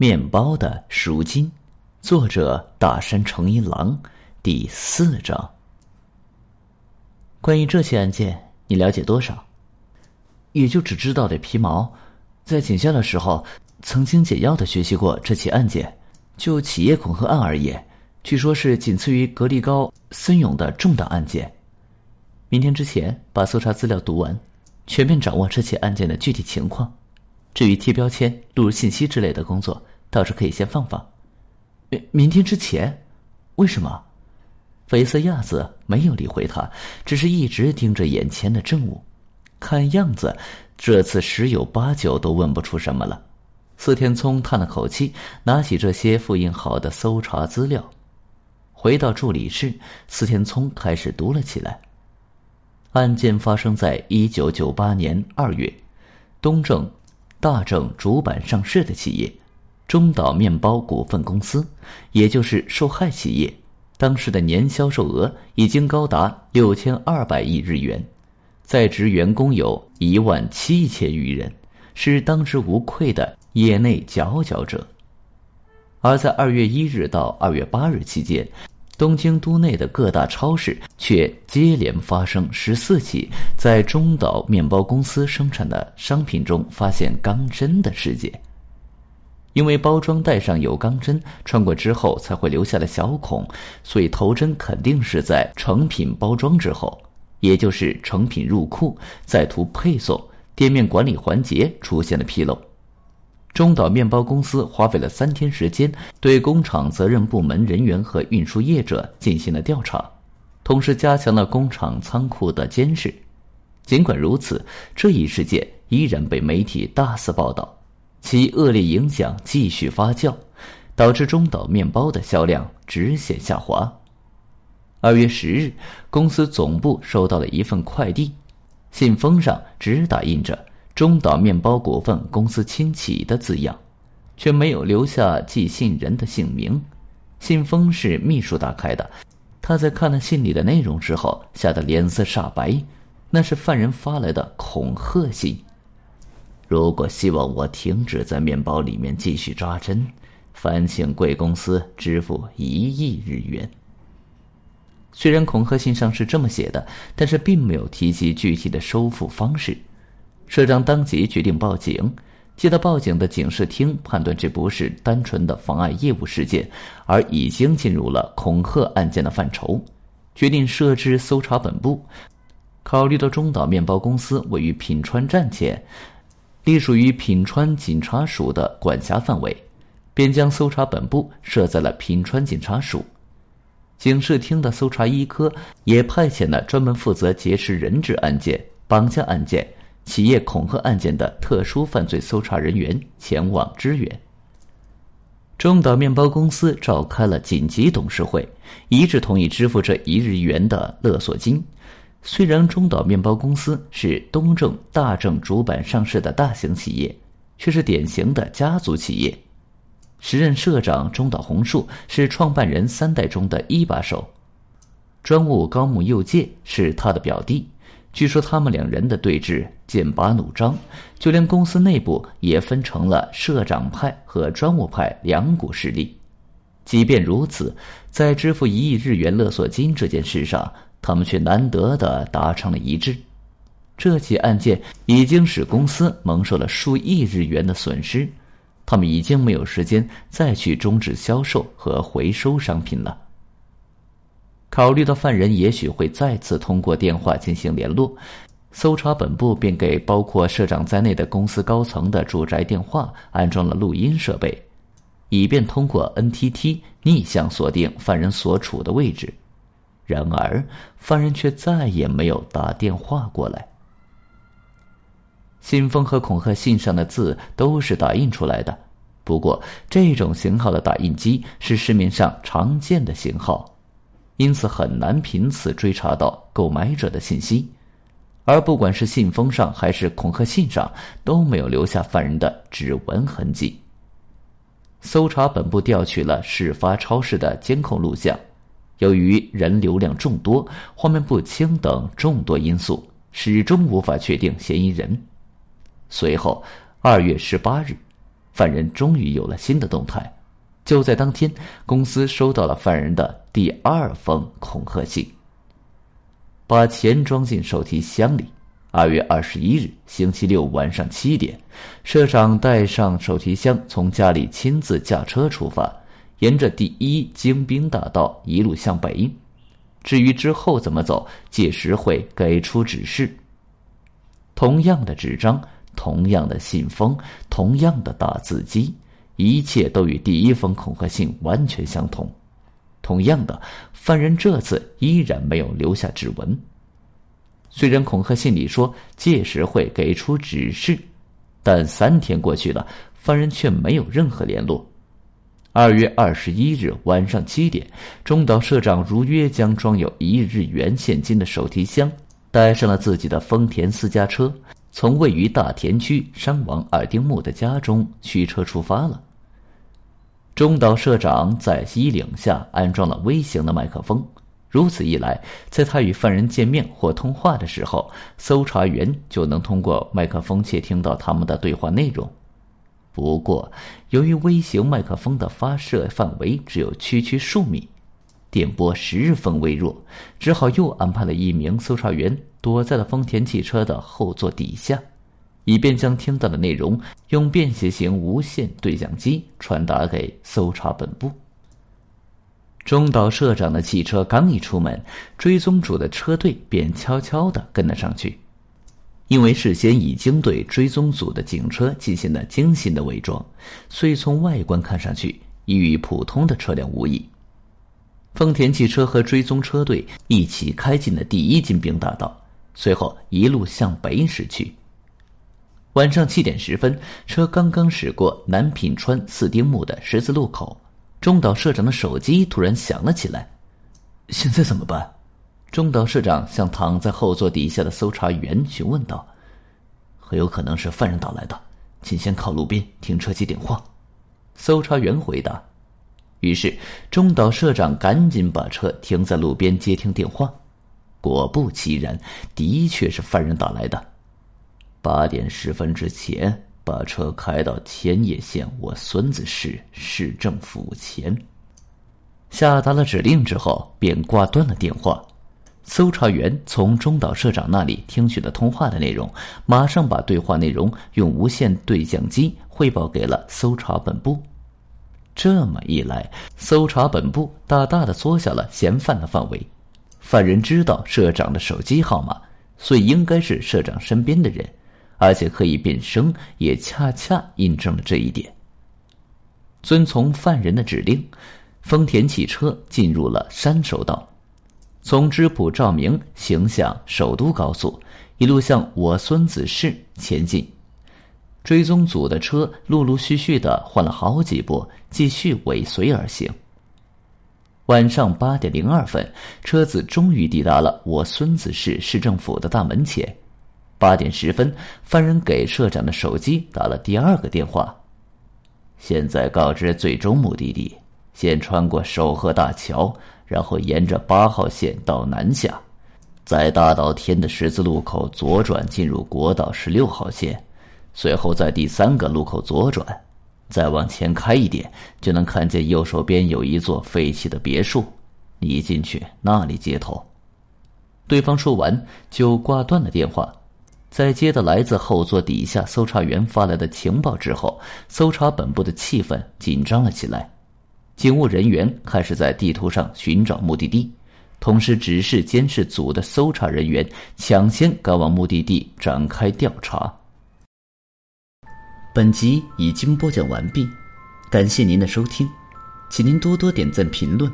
面包的赎金，作者大山诚一郎，第四章。关于这起案件，你了解多少？也就只知道点皮毛。在警校的时候，曾经简要的学习过这起案件。就企业恐吓案而言，据说是仅次于格力高森永的重大案件。明天之前把搜查资料读完，全面掌握这起案件的具体情况。至于贴标签、录入信息之类的工作，倒是可以先放放。明明天之前，为什么？菲色亚子没有理会他，只是一直盯着眼前的证物。看样子，这次十有八九都问不出什么了。司天聪叹了口气，拿起这些复印好的搜查资料，回到助理室，司天聪开始读了起来。案件发生在一九九八年二月，东正、大正主板上市的企业中岛面包股份公司，也就是受害企业，当时的年销售额已经高达六千二百亿日元，在职员工有一万七千余人，是当之无愧的业内佼佼者。而在二月一日到二月八日期间。东京都内的各大超市却接连发生十四起在中岛面包公司生产的商品中发现钢针的事件。因为包装袋上有钢针，穿过之后才会留下了小孔，所以头针肯定是在成品包装之后，也就是成品入库再图配送，店面管理环节出现了纰漏。中岛面包公司花费了三天时间，对工厂责任部门人员和运输业者进行了调查，同时加强了工厂仓库的监视。尽管如此，这一事件依然被媒体大肆报道，其恶劣影响继续发酵，导致中岛面包的销量直线下滑。二月十日，公司总部收到了一份快递，信封上只打印着。中岛面包股份公司亲启的字样，却没有留下寄信人的姓名。信封是秘书打开的，他在看了信里的内容之后，吓得脸色煞白。那是犯人发来的恐吓信。如果希望我停止在面包里面继续扎针，烦请贵公司支付一亿日元。虽然恐吓信上是这么写的，但是并没有提及具体的收付方式。社长当即决定报警。接到报警的警视厅判断这不是单纯的妨碍业务事件，而已经进入了恐吓案件的范畴，决定设置搜查本部。考虑到中岛面包公司位于品川站前，隶属于品川警察署的管辖范围，便将搜查本部设在了品川警察署。警视厅的搜查一科也派遣了专门负责劫持人质案件、绑架案件。企业恐吓案件的特殊犯罪搜查人员前往支援。中岛面包公司召开了紧急董事会，一致同意支付这一日元的勒索金。虽然中岛面包公司是东正大正主板上市的大型企业，却是典型的家族企业。时任社长中岛宏树是创办人三代中的一把手，专务高木佑介是他的表弟。据说他们两人的对峙剑拔弩张，就连公司内部也分成了社长派和专务派两股势力。即便如此，在支付一亿日元勒索金这件事上，他们却难得的达成了一致。这起案件已经使公司蒙受了数亿日元的损失，他们已经没有时间再去终止销售和回收商品了。考虑到犯人也许会再次通过电话进行联络，搜查本部便给包括社长在内的公司高层的住宅电话安装了录音设备，以便通过 NTT 逆向锁定犯人所处的位置。然而，犯人却再也没有打电话过来。信封和恐吓信上的字都是打印出来的，不过这种型号的打印机是市面上常见的型号。因此很难凭此追查到购买者的信息，而不管是信封上还是恐吓信上都没有留下犯人的指纹痕迹。搜查本部调取了事发超市的监控录像，由于人流量众多、画面不清等众多因素，始终无法确定嫌疑人。随后，二月十八日，犯人终于有了新的动态。就在当天，公司收到了犯人的第二封恐吓信。把钱装进手提箱里。二月二十一日星期六晚上七点，社长带上手提箱，从家里亲自驾车出发，沿着第一精兵大道一路向北。至于之后怎么走，届时会给出指示。同样的纸张，同样的信封，同样的打字机，一切都与第一封恐吓信完全相同。同样的，犯人这次依然没有留下指纹。虽然恐吓信里说届时会给出指示，但三天过去了，犯人却没有任何联络。二月二十一日晚上七点，中岛社长如约将装有一日元现金的手提箱带上了自己的丰田私家车，从位于大田区山王二丁目的家中驱车出发了。中岛社长在衣领下安装了微型的麦克风。如此一来，在他与犯人见面或通话的时候，搜查员就能通过麦克风窃听到他们的对话内容。不过，由于微型麦克风的发射范围只有区区数米，电波十分微弱，只好又安排了一名搜查员躲在了丰田汽车的后座底下，以便将听到的内容用便携型无线对讲机传达给搜查本部。中岛社长的汽车刚一出门，追踪组的车队便悄悄的跟了上去。因为事先已经对追踪组的警车进行了精心的伪装，所以从外观看上去已与普通的车辆无异。丰田汽车和追踪车队一起开进了第一金兵大道，随后一路向北驶去。晚上七点十分，车刚刚驶过南品川四丁目的十字路口。中岛社长的手机突然响了起来，现在怎么办？中岛社长向躺在后座底下的搜查员询问道：“很有可能是犯人打来的，请先靠路边停车接电话。”搜查员回答。于是中岛社长赶紧把车停在路边接听电话。果不其然，的确是犯人打来的。八点十分之前。把车开到千叶县我孙子市市政府前，下达了指令之后，便挂断了电话。搜查员从中岛社长那里听取了通话的内容，马上把对话内容用无线对讲机汇报给了搜查本部。这么一来，搜查本部大大的缩小了嫌犯的范围。犯人知道社长的手机号码，所以应该是社长身边的人。而且可以变声，也恰恰印证了这一点。遵从犯人的指令，丰田汽车进入了山手道，从知浦照明行向首都高速，一路向我孙子市前进。追踪组的车陆陆续续的换了好几波，继续尾随而行。晚上八点零二分，车子终于抵达了我孙子市市政府的大门前。八点十分，犯人给社长的手机打了第二个电话。现在告知最终目的地：先穿过守河大桥，然后沿着八号线到南下，在大岛天的十字路口左转进入国道十六号线，随后在第三个路口左转，再往前开一点，就能看见右手边有一座废弃的别墅，你进去那里接头。对方说完就挂断了电话。在接到来自后座底下搜查员发来的情报之后，搜查本部的气氛紧张了起来。警务人员开始在地图上寻找目的地，同时指示监视组的搜查人员抢先赶往目的地展开调查。本集已经播讲完毕，感谢您的收听，请您多多点赞评论。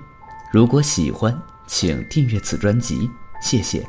如果喜欢，请订阅此专辑，谢谢。